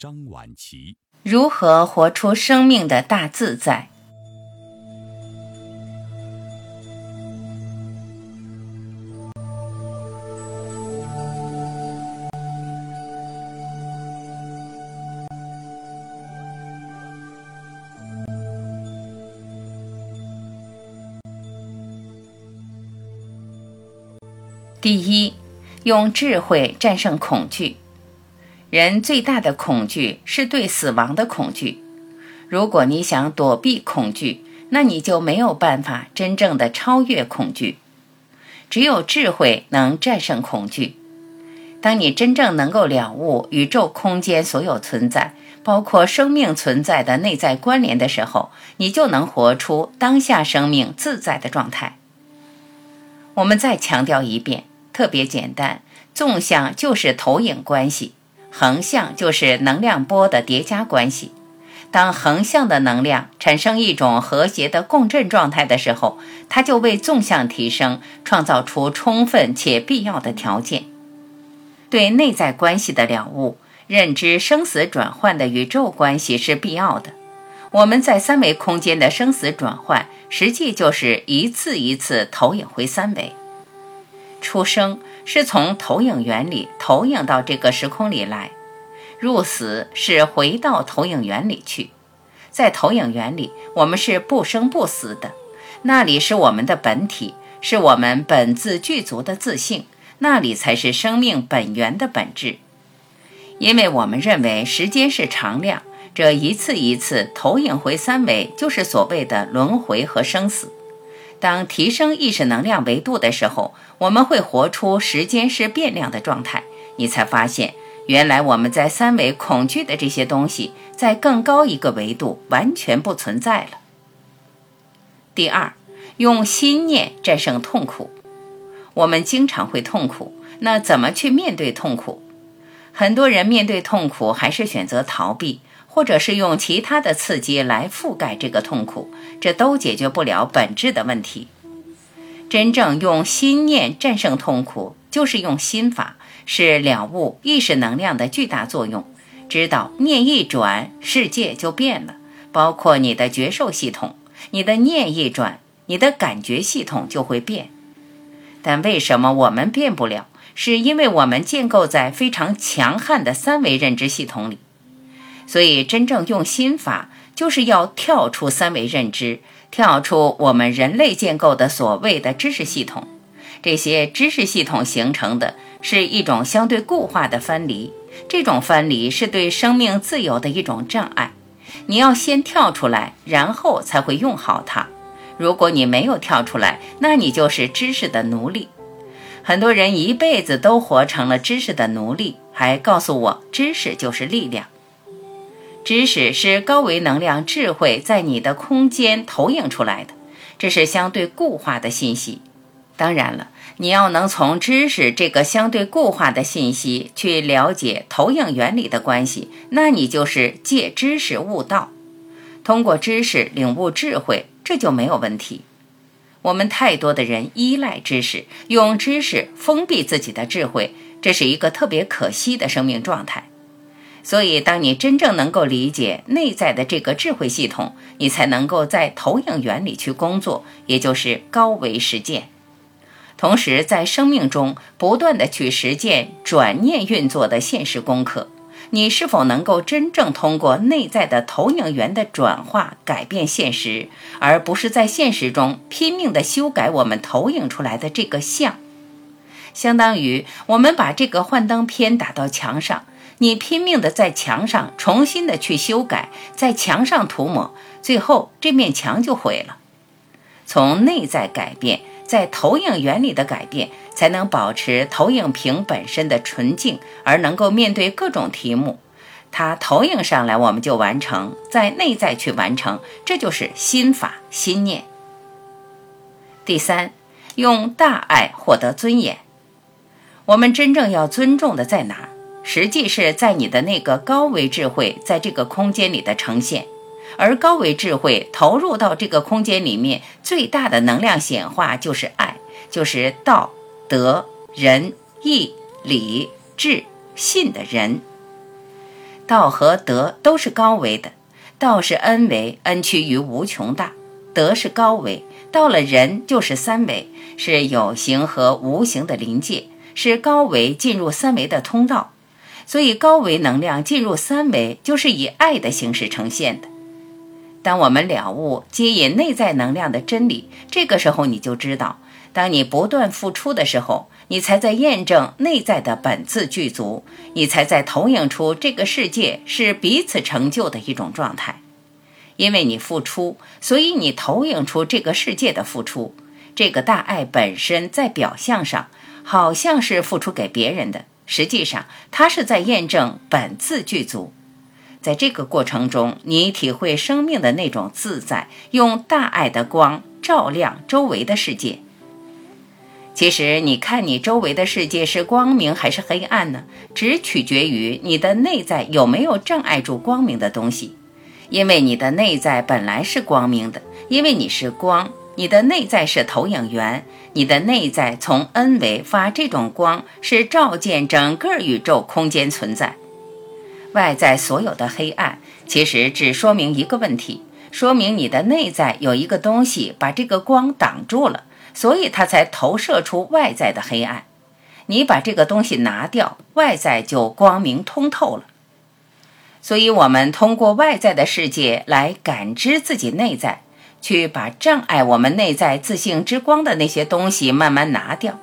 张婉琪。如何活出生命的大自在？第一，用智慧战胜恐惧。人最大的恐惧是对死亡的恐惧。如果你想躲避恐惧，那你就没有办法真正的超越恐惧。只有智慧能战胜恐惧。当你真正能够了悟宇宙空间所有存在，包括生命存在的内在关联的时候，你就能活出当下生命自在的状态。我们再强调一遍。特别简单，纵向就是投影关系，横向就是能量波的叠加关系。当横向的能量产生一种和谐的共振状态的时候，它就为纵向提升创造出充分且必要的条件。对内在关系的了悟，认知生死转换的宇宙关系是必要的。我们在三维空间的生死转换，实际就是一次一次投影回三维。出生是从投影源里投影到这个时空里来，入死是回到投影源里去。在投影源里，我们是不生不死的，那里是我们的本体，是我们本自具足的自性，那里才是生命本源的本质。因为我们认为时间是常量，这一次一次投影回三维，就是所谓的轮回和生死。当提升意识能量维度的时候，我们会活出时间是变量的状态。你才发现，原来我们在三维恐惧的这些东西，在更高一个维度完全不存在了。第二，用心念战胜痛苦。我们经常会痛苦，那怎么去面对痛苦？很多人面对痛苦还是选择逃避。或者是用其他的刺激来覆盖这个痛苦，这都解决不了本质的问题。真正用心念战胜痛苦，就是用心法，是了悟意识能量的巨大作用。知道念一转，世界就变了，包括你的觉受系统，你的念一转，你的感觉系统就会变。但为什么我们变不了？是因为我们建构在非常强悍的三维认知系统里。所以，真正用心法，就是要跳出三维认知，跳出我们人类建构的所谓的知识系统。这些知识系统形成的是一种相对固化的分离，这种分离是对生命自由的一种障碍。你要先跳出来，然后才会用好它。如果你没有跳出来，那你就是知识的奴隶。很多人一辈子都活成了知识的奴隶，还告诉我知识就是力量。知识是高维能量智慧在你的空间投影出来的，这是相对固化的信息。当然了，你要能从知识这个相对固化的信息去了解投影原理的关系，那你就是借知识悟道，通过知识领悟智慧，这就没有问题。我们太多的人依赖知识，用知识封闭自己的智慧，这是一个特别可惜的生命状态。所以，当你真正能够理解内在的这个智慧系统，你才能够在投影原理去工作，也就是高维实践。同时，在生命中不断的去实践转念运作的现实功课，你是否能够真正通过内在的投影源的转化改变现实，而不是在现实中拼命的修改我们投影出来的这个像？相当于我们把这个幻灯片打到墙上。你拼命的在墙上重新的去修改，在墙上涂抹，最后这面墙就毁了。从内在改变，在投影原理的改变，才能保持投影屏本身的纯净，而能够面对各种题目。它投影上来，我们就完成，在内在去完成，这就是心法心念。第三，用大爱获得尊严。我们真正要尊重的在哪？实际是在你的那个高维智慧在这个空间里的呈现，而高维智慧投入到这个空间里面，最大的能量显化就是爱，就是道德仁义礼智信的人。道和德都是高维的，道是 n 维，n 趋于无穷大；德是高维，到了人就是三维，是有形和无形的临界，是高维进入三维的通道。所以，高维能量进入三维，就是以爱的形式呈现的。当我们了悟接引内在能量的真理，这个时候你就知道。当你不断付出的时候，你才在验证内在的本自具足，你才在投影出这个世界是彼此成就的一种状态。因为你付出，所以你投影出这个世界的付出。这个大爱本身在表象上好像是付出给别人的，实际上它是在验证本自具足。在这个过程中，你体会生命的那种自在，用大爱的光照亮周围的世界。其实，你看你周围的世界是光明还是黑暗呢？只取决于你的内在有没有障碍住光明的东西。因为你的内在本来是光明的，因为你是光，你的内在是投影源，你的内在从 N 维发这种光，是照见整个宇宙空间存在。外在所有的黑暗，其实只说明一个问题，说明你的内在有一个东西把这个光挡住了。所以它才投射出外在的黑暗。你把这个东西拿掉，外在就光明通透了。所以，我们通过外在的世界来感知自己内在，去把障碍我们内在自信之光的那些东西慢慢拿掉。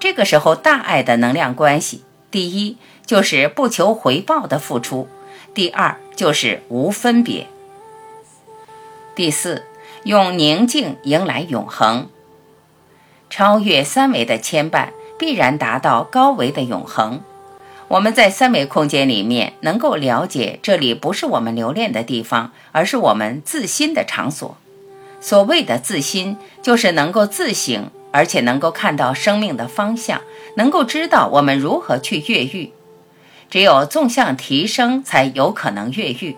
这个时候，大爱的能量关系，第一就是不求回报的付出；第二就是无分别；第四，用宁静迎来永恒。超越三维的牵绊，必然达到高维的永恒。我们在三维空间里面能够了解，这里不是我们留恋的地方，而是我们自心的场所。所谓的自心，就是能够自省，而且能够看到生命的方向，能够知道我们如何去越狱。只有纵向提升，才有可能越狱。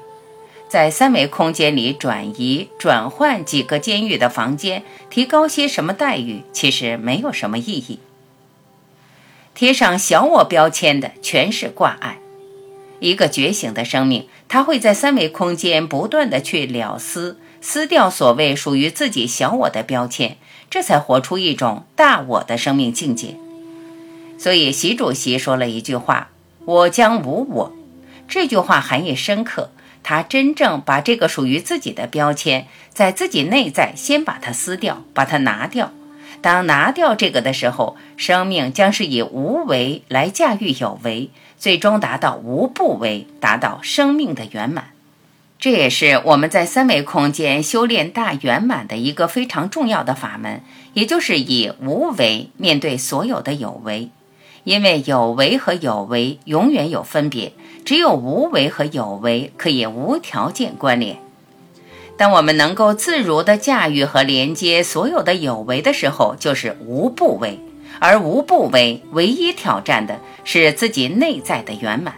在三维空间里转移、转换几个监狱的房间，提高些什么待遇，其实没有什么意义。贴上小我标签的全是挂碍。一个觉醒的生命，他会在三维空间不断的去了撕、撕掉所谓属于自己小我的标签，这才活出一种大我的生命境界。所以，习主席说了一句话：“我将无我。”这句话含义深刻。他真正把这个属于自己的标签，在自己内在先把它撕掉，把它拿掉。当拿掉这个的时候，生命将是以无为来驾驭有为，最终达到无不为，达到生命的圆满。这也是我们在三维空间修炼大圆满的一个非常重要的法门，也就是以无为面对所有的有为。因为有为和有为永远有分别，只有无为和有为可以无条件关联。当我们能够自如地驾驭和连接所有的有为的时候，就是无不为。而无不为，唯一挑战的是自己内在的圆满。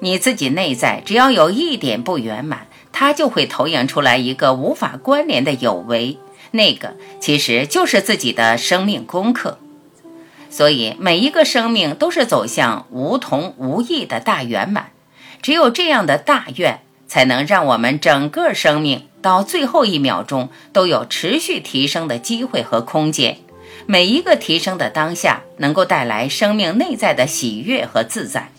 你自己内在只要有一点不圆满，它就会投影出来一个无法关联的有为，那个其实就是自己的生命功课。所以，每一个生命都是走向无同无异的大圆满。只有这样的大愿，才能让我们整个生命到最后一秒钟都有持续提升的机会和空间。每一个提升的当下，能够带来生命内在的喜悦和自在。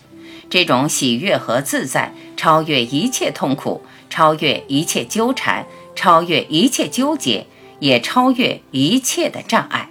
这种喜悦和自在，超越一切痛苦，超越一切纠缠，超越一切纠结，也超越一切的障碍。